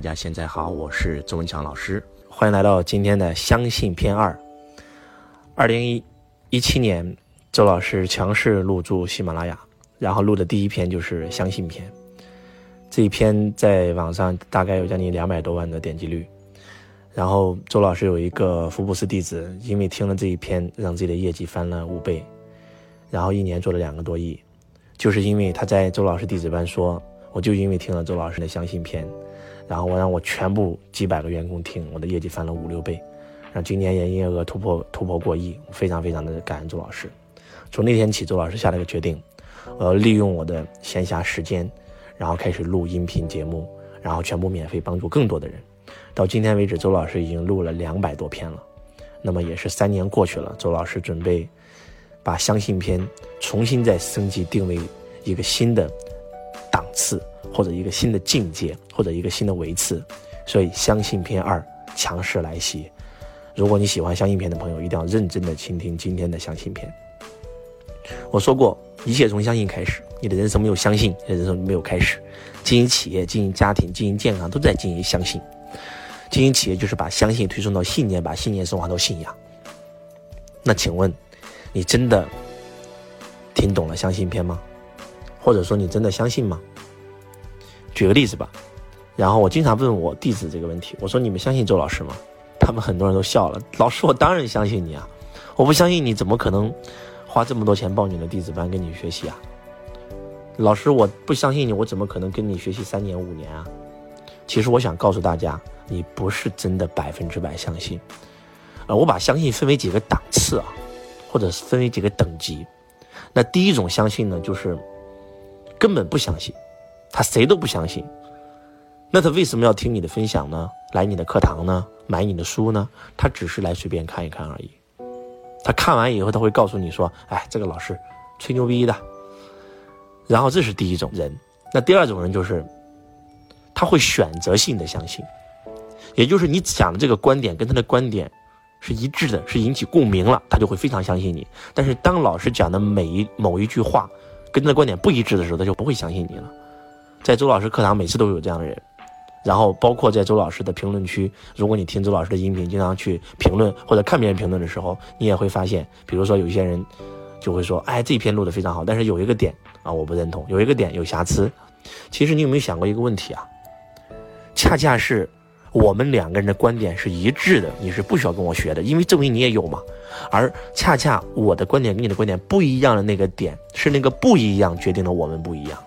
大家现在好，我是周文强老师，欢迎来到今天的相信篇二。二零一一七年，周老师强势入驻喜马拉雅，然后录的第一篇就是相信篇。这一篇在网上大概有将近两百多万的点击率。然后周老师有一个福布斯弟子，因为听了这一篇，让自己的业绩翻了五倍，然后一年做了两个多亿，就是因为他在周老师弟子班说，我就因为听了周老师的相信篇。然后我让我全部几百个员工听，我的业绩翻了五六倍，让今年营业额突破突破过亿，非常非常的感恩周老师。从那天起，周老师下了个决定，我要利用我的闲暇时间，然后开始录音频节目，然后全部免费帮助更多的人。到今天为止，周老师已经录了两百多篇了。那么也是三年过去了，周老师准备把相信篇重新再升级，定位一个新的档次。或者一个新的境界，或者一个新的维次，所以相信篇二强势来袭。如果你喜欢相信篇的朋友，一定要认真的倾听今天的相信篇。我说过，一切从相信开始。你的人生没有相信，人生没有开始。经营企业、经营家庭、经营健康，都在经营相信。经营企业就是把相信推送到信念，把信念升华到信仰。那请问，你真的听懂了相信篇吗？或者说，你真的相信吗？举个例子吧，然后我经常问我弟子这个问题，我说你们相信周老师吗？他们很多人都笑了。老师，我当然相信你啊！我不相信你怎么可能花这么多钱报你的弟子班跟你学习啊？老师，我不相信你，我怎么可能跟你学习三年五年啊？其实我想告诉大家，你不是真的百分之百相信。呃，我把相信分为几个档次啊，或者是分为几个等级。那第一种相信呢，就是根本不相信。他谁都不相信，那他为什么要听你的分享呢？来你的课堂呢？买你的书呢？他只是来随便看一看而已。他看完以后，他会告诉你说：“哎，这个老师吹牛逼的。”然后这是第一种人。那第二种人就是，他会选择性的相信，也就是你讲的这个观点跟他的观点是一致的，是引起共鸣了，他就会非常相信你。但是当老师讲的每一某一句话跟他的观点不一致的时候，他就不会相信你了。在周老师课堂，每次都有这样的人，然后包括在周老师的评论区，如果你听周老师的音频，经常去评论或者看别人评论的时候，你也会发现，比如说有些人就会说，哎，这篇录的非常好，但是有一个点啊，我不认同，有一个点有瑕疵。其实你有没有想过一个问题啊？恰恰是我们两个人的观点是一致的，你是不需要跟我学的，因为证明你也有嘛。而恰恰我的观点跟你的观点不一样的那个点，是那个不一样决定了我们不一样。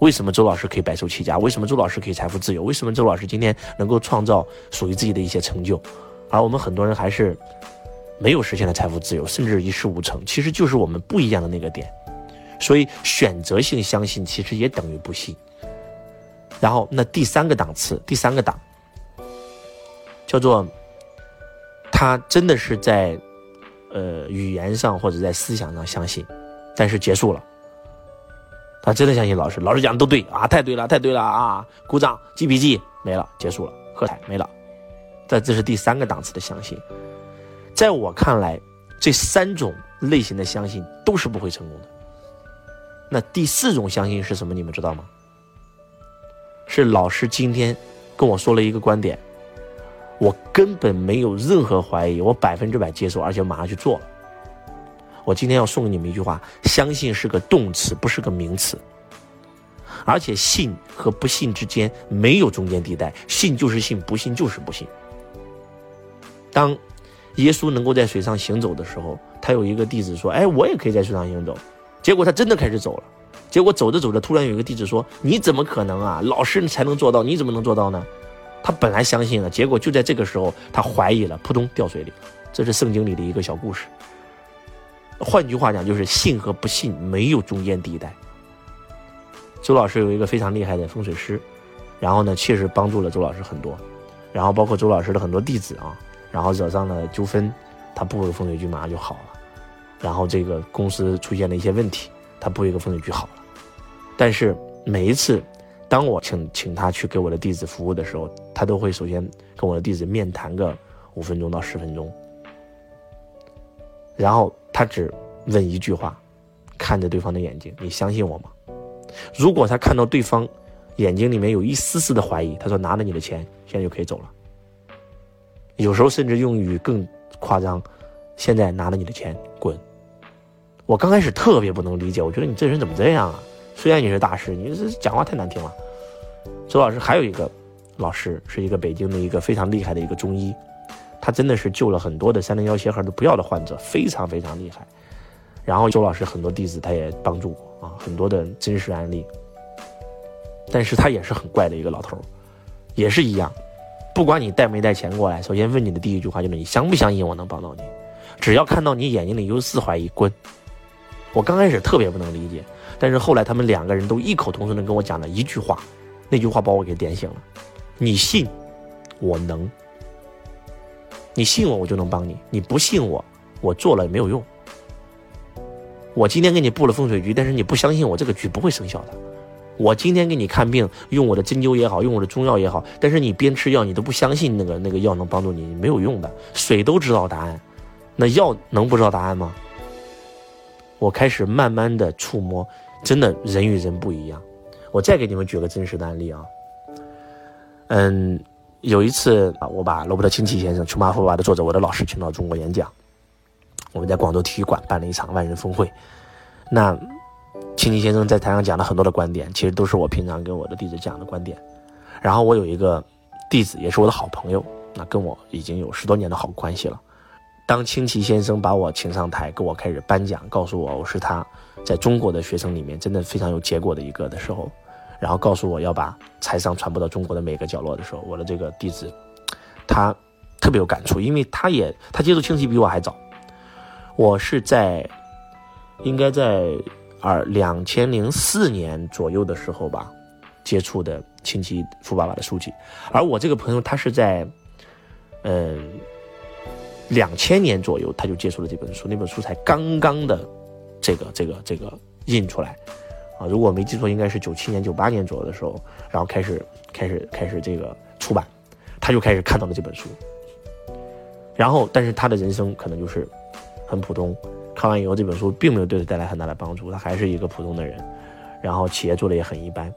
为什么周老师可以白手起家？为什么周老师可以财富自由？为什么周老师今天能够创造属于自己的一些成就？而我们很多人还是没有实现的财富自由，甚至一事无成。其实就是我们不一样的那个点。所以选择性相信其实也等于不信。然后那第三个档次，第三个档叫做他真的是在呃语言上或者在思想上相信，但是结束了。他真的相信老师，老师讲的都对啊，太对了，太对了啊！鼓掌，记笔记，没了，结束了，喝彩，没了。这这是第三个档次的相信，在我看来，这三种类型的相信都是不会成功的。那第四种相信是什么？你们知道吗？是老师今天跟我说了一个观点，我根本没有任何怀疑，我百分之百接受，而且马上去做了。我今天要送给你们一句话：相信是个动词，不是个名词。而且信和不信之间没有中间地带，信就是信，不信就是不信。当耶稣能够在水上行走的时候，他有一个弟子说：“哎，我也可以在水上行走。”结果他真的开始走了。结果走着走着，突然有一个弟子说：“你怎么可能啊？老师才能做到，你怎么能做到呢？”他本来相信了，结果就在这个时候，他怀疑了，扑通掉水里。这是圣经里的一个小故事。换句话讲，就是信和不信没有中间地带。周老师有一个非常厉害的风水师，然后呢，确实帮助了周老师很多，然后包括周老师的很多弟子啊，然后惹上了纠纷，他布个风水局马上就好了，然后这个公司出现了一些问题，他布一个风水局好了。但是每一次，当我请请他去给我的弟子服务的时候，他都会首先跟我的弟子面谈个五分钟到十分钟，然后。他只问一句话，看着对方的眼睛：“你相信我吗？”如果他看到对方眼睛里面有一丝丝的怀疑，他说拿了你的钱，现在就可以走了。有时候甚至用语更夸张，现在拿了你的钱滚。我刚开始特别不能理解，我觉得你这人怎么这样啊？虽然你是大师，你这讲话太难听了。周老师还有一个老师，是一个北京的一个非常厉害的一个中医，他真的是救了很多的三零幺协和都不要的患者，非常非常厉害。然后周老师很多弟子他也帮助过啊，很多的真实案例。但是他也是很怪的一个老头，也是一样，不管你带没带钱过来，首先问你的第一句话就是你相不相信我能帮到你？只要看到你眼睛里有丝怀疑，滚！我刚开始特别不能理解，但是后来他们两个人都异口同声的跟我讲了一句话，那句话把我给点醒了：你信，我能；你信我，我就能帮你；你不信我，我做了也没有用。我今天给你布了风水局，但是你不相信我，这个局不会生效的。我今天给你看病，用我的针灸也好，用我的中药也好，但是你边吃药，你都不相信那个那个药能帮助你，没有用的。水都知道答案，那药能不知道答案吗？我开始慢慢的触摸，真的人与人不一样。我再给你们举个真实的案例啊，嗯，有一次啊，我把罗伯特清崎先生《穷爸富爸爸》的作者，我的老师请到中国演讲，我们在广州体育馆办了一场万人峰会，那。清奇先生在台上讲了很多的观点，其实都是我平常跟我的弟子讲的观点。然后我有一个弟子，也是我的好朋友，那跟我已经有十多年的好关系了。当清奇先生把我请上台，跟我开始颁奖，告诉我我是他在中国的学生里面真的非常有结果的一个的时候，然后告诉我要把财商传播到中国的每个角落的时候，我的这个弟子他特别有感触，因为他也他接触清奇比我还早。我是在应该在。二两千零四年左右的时候吧，接触的亲戚富爸爸的书籍，而我这个朋友他是在，嗯，两千年左右他就接触了这本书，那本书才刚刚的，这个这个这个印出来，啊，如果我没记错，应该是九七年九八年左右的时候，然后开始开始开始这个出版，他就开始看到了这本书，然后但是他的人生可能就是很普通。看完以后，这本书并没有对他带来很大的帮助，他还是一个普通的人，然后企业做的也很一般。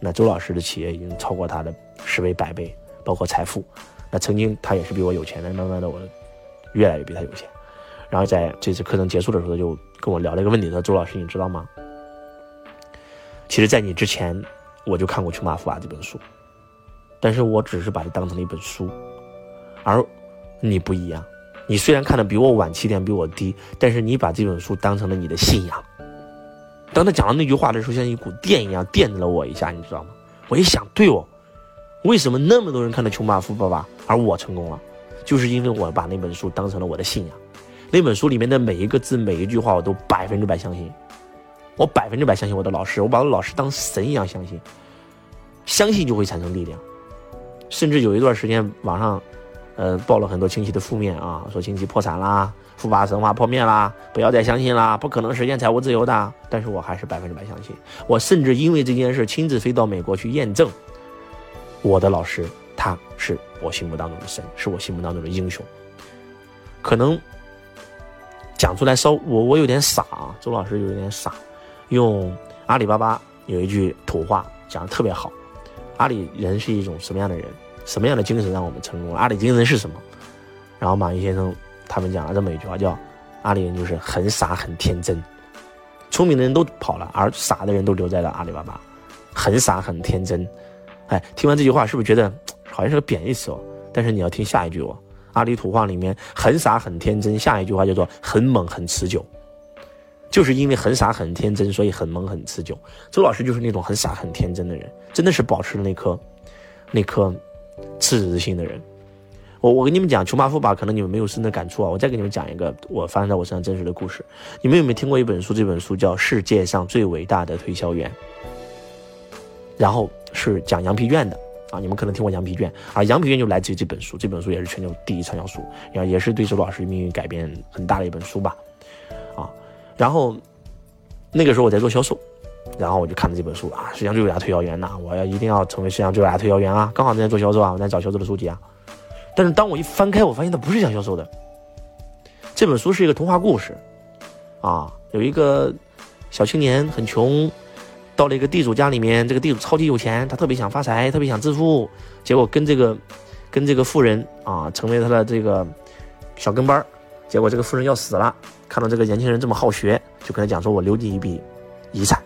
那周老师的企业已经超过他的十倍、百倍，包括财富。那曾经他也是比我有钱的，慢慢的我越来越比他有钱。然后在这次课程结束的时候，就跟我聊了一个问题，他说：“周老师，你知道吗？其实，在你之前，我就看过《穷爸富爸》这本书，但是我只是把它当成了一本书，而你不一样。”你虽然看的比我晚起点，比我低，但是你把这本书当成了你的信仰。当他讲到那句话的时候，像一股电一样电了我一下，你知道吗？我一想，对哦，为什么那么多人看了《穷爸富爸爸》，而我成功了？就是因为我把那本书当成了我的信仰。那本书里面的每一个字、每一句话，我都百分之百相信。我百分之百相信我的老师，我把我老师当神一样相信。相信就会产生力量。甚至有一段时间，网上。呃，爆了很多亲戚的负面啊，说亲戚破产啦，富爸神话破灭啦，不要再相信啦，不可能实现财务自由的。但是我还是百分之百相信。我甚至因为这件事亲自飞到美国去验证，我的老师他是我心目当中的神，是我心目当中的英雄。可能讲出来稍我我有点傻啊，周老师有点傻，用阿里巴巴有一句土话讲的特别好，阿里人是一种什么样的人？什么样的精神让我们成功？阿里精神是什么？然后马云先生他们讲了这么一句话，叫“阿里人就是很傻很天真，聪明的人都跑了，而傻的人都留在了阿里巴巴，很傻很天真。”哎，听完这句话是不是觉得好像是个贬义词哦？但是你要听下一句哦，阿里土话里面“很傻很天真”，下一句话叫做“很猛很持久”，就是因为很傻很天真，所以很猛很持久。周老师就是那种很傻很天真的人，真的是保持了那颗那颗。赤子之心的人，我我跟你们讲《穷爸富爸》，可能你们没有深的感触啊。我再给你们讲一个我发生在我身上真实的故事。你们有没有听过一本书？这本书叫《世界上最伟大的推销员》，然后是讲羊皮卷的啊。你们可能听过羊皮卷，而羊皮卷就来自于这本书。这本书也是全球第一畅销书，也也是对周老师命运改变很大的一本书吧。然后那个时候我在做销售。然后我就看了这本书啊，世界上最伟大推销员呐，我要一定要成为世界上最伟大推销员啊！刚好正在做销售啊，我在找销售的书籍啊。但是当我一翻开，我发现它不是讲销售的。这本书是一个童话故事，啊，有一个小青年很穷，到了一个地主家里面，这个地主超级有钱，他特别想发财，特别想致富，结果跟这个跟这个富人啊，成为他的这个小跟班结果这个富人要死了，看到这个年轻人这么好学，就跟他讲说：“我留你一笔遗产，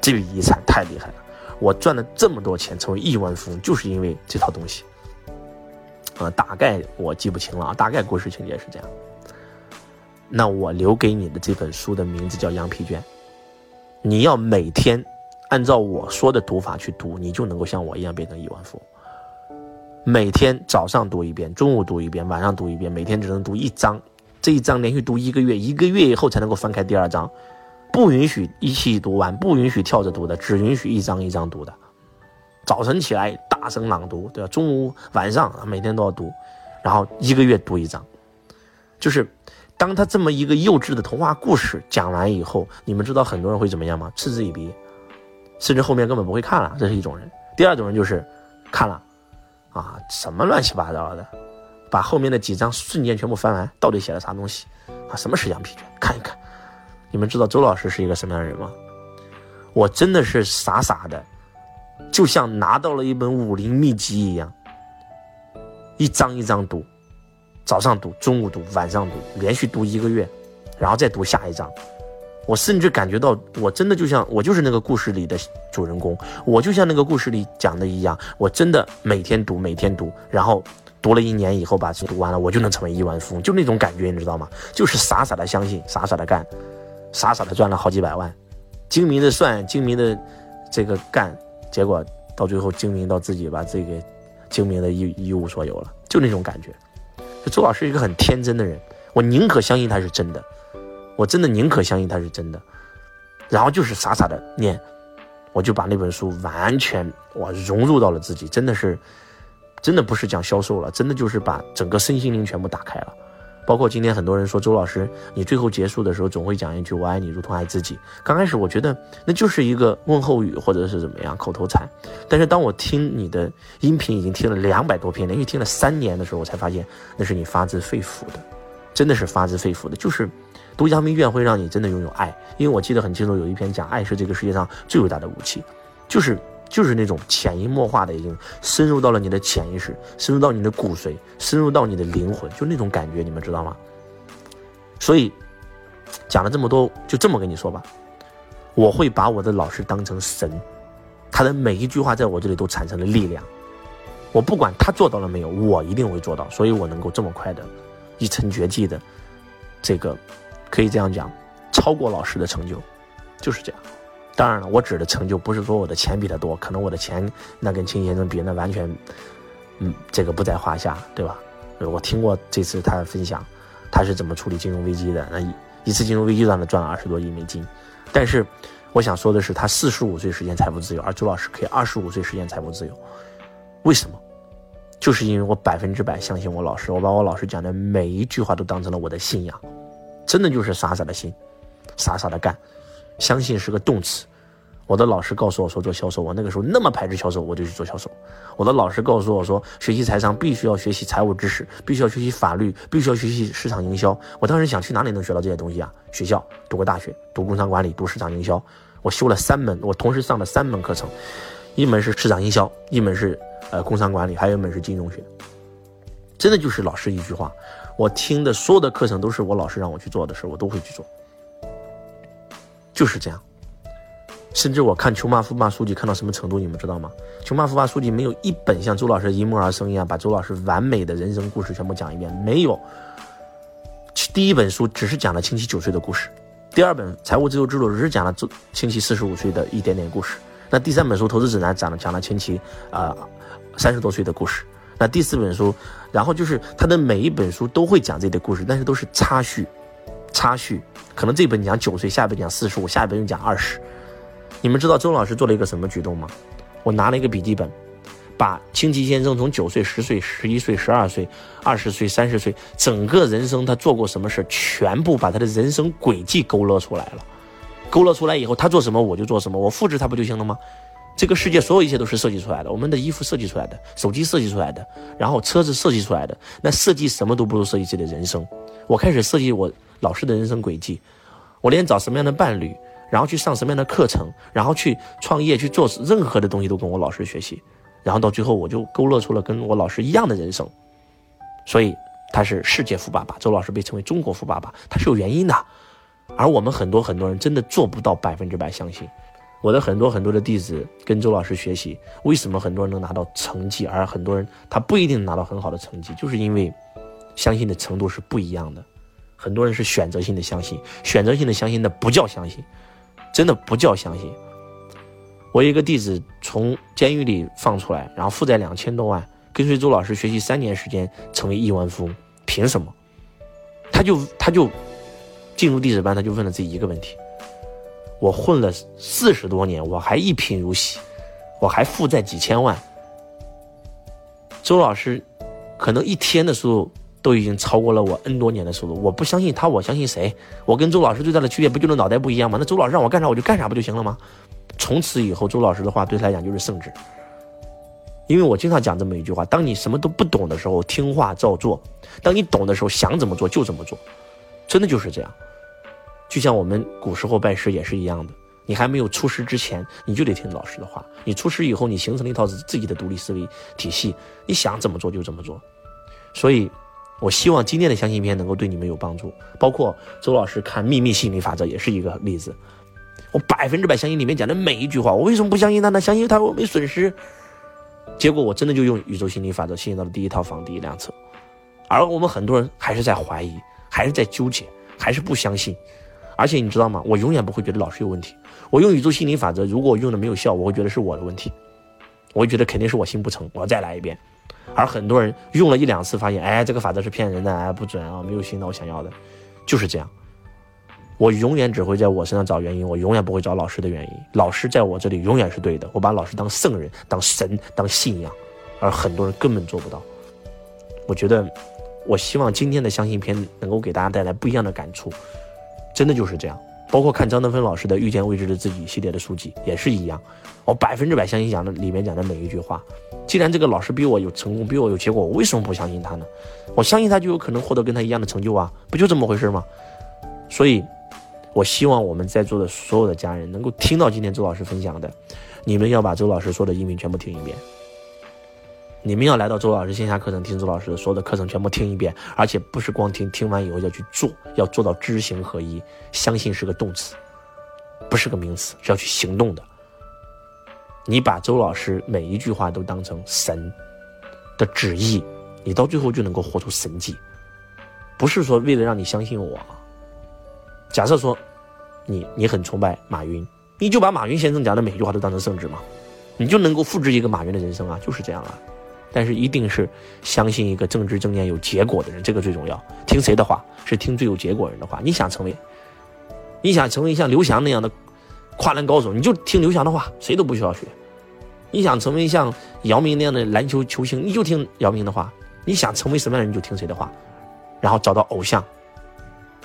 这笔遗产太厉害了，我赚了这么多钱，成为亿万富翁，就是因为这套东西。”呃，大概我记不清了啊，大概故事情节是这样。那我留给你的这本书的名字叫《羊皮卷》，你要每天按照我说的读法去读，你就能够像我一样变成亿万富翁。每天早上读一遍，中午读一遍，晚上读一遍，每天只能读一章。这一章连续读一个月，一个月以后才能够翻开第二章，不允许一气读完，不允许跳着读的，只允许一章一章读的。早晨起来大声朗读，对吧？中午、晚上每天都要读，然后一个月读一章。就是当他这么一个幼稚的童话故事讲完以后，你们知道很多人会怎么样吗？嗤之以鼻，甚至后面根本不会看了。这是一种人。第二种人就是看了，啊，什么乱七八糟的。把后面的几章瞬间全部翻完，到底写了啥东西？啊，什么是羊皮卷？看一看。你们知道周老师是一个什么样的人吗？我真的是傻傻的，就像拿到了一本武林秘籍一样，一章一章读，早上读，中午读，晚上读，连续读一个月，然后再读下一章。我甚至感觉到，我真的就像我就是那个故事里的主人公，我就像那个故事里讲的一样，我真的每天读，每天读，然后。读了一年以后，把书读完了，我就能成为亿万富翁，就那种感觉，你知道吗？就是傻傻的相信，傻傻的干，傻傻的赚了好几百万，精明的算，精明的这个干，结果到最后精明到自己把这个精明的一一无所有了，就那种感觉。就周老师一个很天真的人，我宁可相信他是真的，我真的宁可相信他是真的，然后就是傻傻的念，我就把那本书完全我融入到了自己，真的是。真的不是讲销售了，真的就是把整个身心灵全部打开了。包括今天很多人说周老师，你最后结束的时候总会讲一句“我爱你如同爱自己”。刚开始我觉得那就是一个问候语或者是怎么样口头禅，但是当我听你的音频已经听了两百多篇，连续听了三年的时候，我才发现那是你发自肺腑的，真的是发自肺腑的。就是读阳明卷会让你真的拥有爱，因为我记得很清楚，有一篇讲爱是这个世界上最伟大的武器，就是。就是那种潜移默化的，已经深入到了你的潜意识，深入到你的骨髓，深入到你的灵魂，就那种感觉，你们知道吗？所以讲了这么多，就这么跟你说吧，我会把我的老师当成神，他的每一句话在我这里都产生了力量。我不管他做到了没有，我一定会做到，所以我能够这么快的一成绝技的，这个可以这样讲，超过老师的成就，就是这样。当然了，我指的成就不是说我的钱比他多，可能我的钱那跟秦先生比，那完全，嗯，这个不在话下，对吧？我听过这次他的分享，他是怎么处理金融危机的？那一一次金融危机让他赚了二十多亿美金。但是，我想说的是，他四十五岁实现财富自由，而周老师可以二十五岁实现财富自由，为什么？就是因为我百分之百相信我老师，我把我老师讲的每一句话都当成了我的信仰，真的就是傻傻的信，傻傻的干，相信是个动词。我的老师告诉我说做销售，我那个时候那么排斥销售，我就去做销售。我的老师告诉我说，学习财商必须要学习财务知识，必须要学习法律，必须要学习市场营销。我当时想去哪里能学到这些东西啊？学校读过大学，读工商管理，读市场营销。我修了三门，我同时上了三门课程，一门是市场营销，一门是呃工商管理，还有一门是金融学。真的就是老师一句话，我听的所有的课程都是我老师让我去做的事，我都会去做，就是这样。甚至我看《穷爸富爸》书籍看到什么程度，你们知道吗？《穷爸富爸》书籍没有一本像周老师一梦而生一样，把周老师完美的人生故事全部讲一遍。没有。第一本书只是讲了亲戚九岁的故事，第二本《财务自由之路》只是讲了周亲戚四十五岁的一点点故事。那第三本书《投资指南》讲了讲了亲戚啊三十多岁的故事。那第四本书，然后就是他的每一本书都会讲自己的故事，但是都是插叙，插叙。可能这本讲九岁，下一本讲四十五，下一本又讲二十。你们知道周老师做了一个什么举动吗？我拿了一个笔记本，把清奇先生从九岁、十岁、十一岁、十二岁、二十岁、三十岁，整个人生他做过什么事全部把他的人生轨迹勾勒出来了。勾勒出来以后，他做什么我就做什么，我复制他不就行了吗？这个世界所有一切都是设计出来的，我们的衣服设计出来的，手机设计出来的，然后车子设计出来的。那设计什么都不如设计自己的人生。我开始设计我老师的人生轨迹，我连找什么样的伴侣。然后去上什么样的课程，然后去创业去做任何的东西都跟我老师学习，然后到最后我就勾勒出了跟我老师一样的人生，所以他是世界富爸爸，周老师被称为中国富爸爸，他是有原因的，而我们很多很多人真的做不到百分之百相信。我的很多很多的弟子跟周老师学习，为什么很多人能拿到成绩，而很多人他不一定拿到很好的成绩，就是因为相信的程度是不一样的。很多人是选择性的相信，选择性的相信那不叫相信，真的不叫相信。我一个弟子从监狱里放出来，然后负债两千多万，跟随周老师学习三年时间，成为亿万富翁，凭什么？他就他就进入弟子班，他就问了这一个问题：我混了四十多年，我还一贫如洗，我还负债几千万。周老师可能一天的时候。都已经超过了我 N 多年的收入，我不相信他，我相信谁？我跟周老师最大的区别不就是脑袋不一样吗？那周老师让我干啥我就干啥不就行了吗？从此以后，周老师的话对他来讲就是圣旨。因为我经常讲这么一句话：当你什么都不懂的时候，听话照做；当你懂的时候，想怎么做就怎么做。真的就是这样。就像我们古时候拜师也是一样的，你还没有出师之前，你就得听老师的话；你出师以后，你形成了一套自己的独立思维体系，你想怎么做就怎么做。所以。我希望今天的相信片能够对你们有帮助，包括周老师看秘密心理法则也是一个例子。我百分之百相信里面讲的每一句话，我为什么不相信他呢？相信他我没损失。结果我真的就用宇宙心理法则吸引到了第一套房、第一辆车，而我们很多人还是在怀疑，还是在纠结，还是不相信。而且你知道吗？我永远不会觉得老师有问题。我用宇宙心理法则，如果我用的没有效，我会觉得是我的问题，我会觉得肯定是我心不诚，我要再来一遍。而很多人用了一两次，发现，哎，这个法则是骗人的，哎，不准啊，没有寻到我想要的，就是这样。我永远只会在我身上找原因，我永远不会找老师的原因。老师在我这里永远是对的，我把老师当圣人、当神、当信仰，而很多人根本做不到。我觉得，我希望今天的相信片能够给大家带来不一样的感触，真的就是这样。包括看张德芬老师的《遇见未知的自己》系列的书籍也是一样，我百分之百相信讲的里面讲的每一句话。既然这个老师比我有成功，比我有结果，我为什么不相信他呢？我相信他就有可能获得跟他一样的成就啊，不就这么回事吗？所以，我希望我们在座的所有的家人能够听到今天周老师分享的，你们要把周老师说的音频全部听一遍。你们要来到周老师线下课程听周老师所有的课程全部听一遍，而且不是光听，听完以后要去做，要做到知行合一。相信是个动词，不是个名词，是要去行动的。你把周老师每一句话都当成神的旨意，你到最后就能够活出神迹。不是说为了让你相信我。假设说，你你很崇拜马云，你就把马云先生讲的每一句话都当成圣旨嘛，你就能够复制一个马云的人生啊，就是这样啊。但是一定是相信一个正知正念有结果的人，这个最重要。听谁的话？是听最有结果人的话。你想成为，你想成为像刘翔那样的跨栏高手，你就听刘翔的话，谁都不需要学。你想成为像姚明那样的篮球球星，你就听姚明的话。你想成为什么样的人，就听谁的话。然后找到偶像，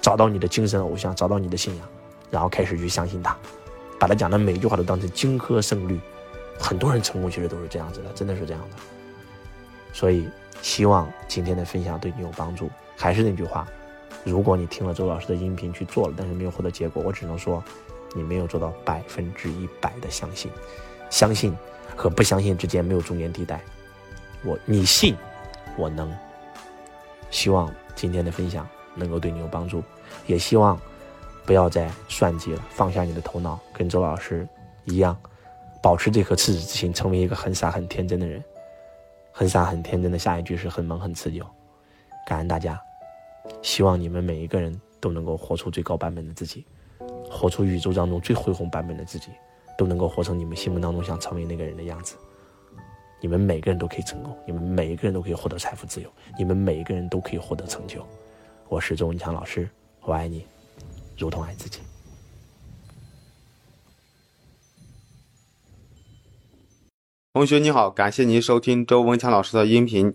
找到你的精神偶像，找到你的信仰，然后开始去相信他，把他讲的每一句话都当成金科胜律。很多人成功其实都是这样子的，真的是这样的。所以，希望今天的分享对你有帮助。还是那句话，如果你听了周老师的音频去做了，但是没有获得结果，我只能说，你没有做到百分之一百的相信。相信和不相信之间没有中间地带。我你信，我能。希望今天的分享能够对你有帮助，也希望不要再算计了，放下你的头脑，跟周老师一样，保持这颗赤子之心，成为一个很傻很天真的人。很傻很天真的下一句是很萌很持久，感恩大家，希望你们每一个人都能够活出最高版本的自己，活出宇宙当中最恢宏版本的自己，都能够活成你们心目当中想成为那个人的样子。你们每个人都可以成功，你们每一个人都可以获得财富自由，你们每一个人都可以获得成就。我是周文强老师，我爱你，如同爱自己。同学你好，感谢您收听周文强老师的音频。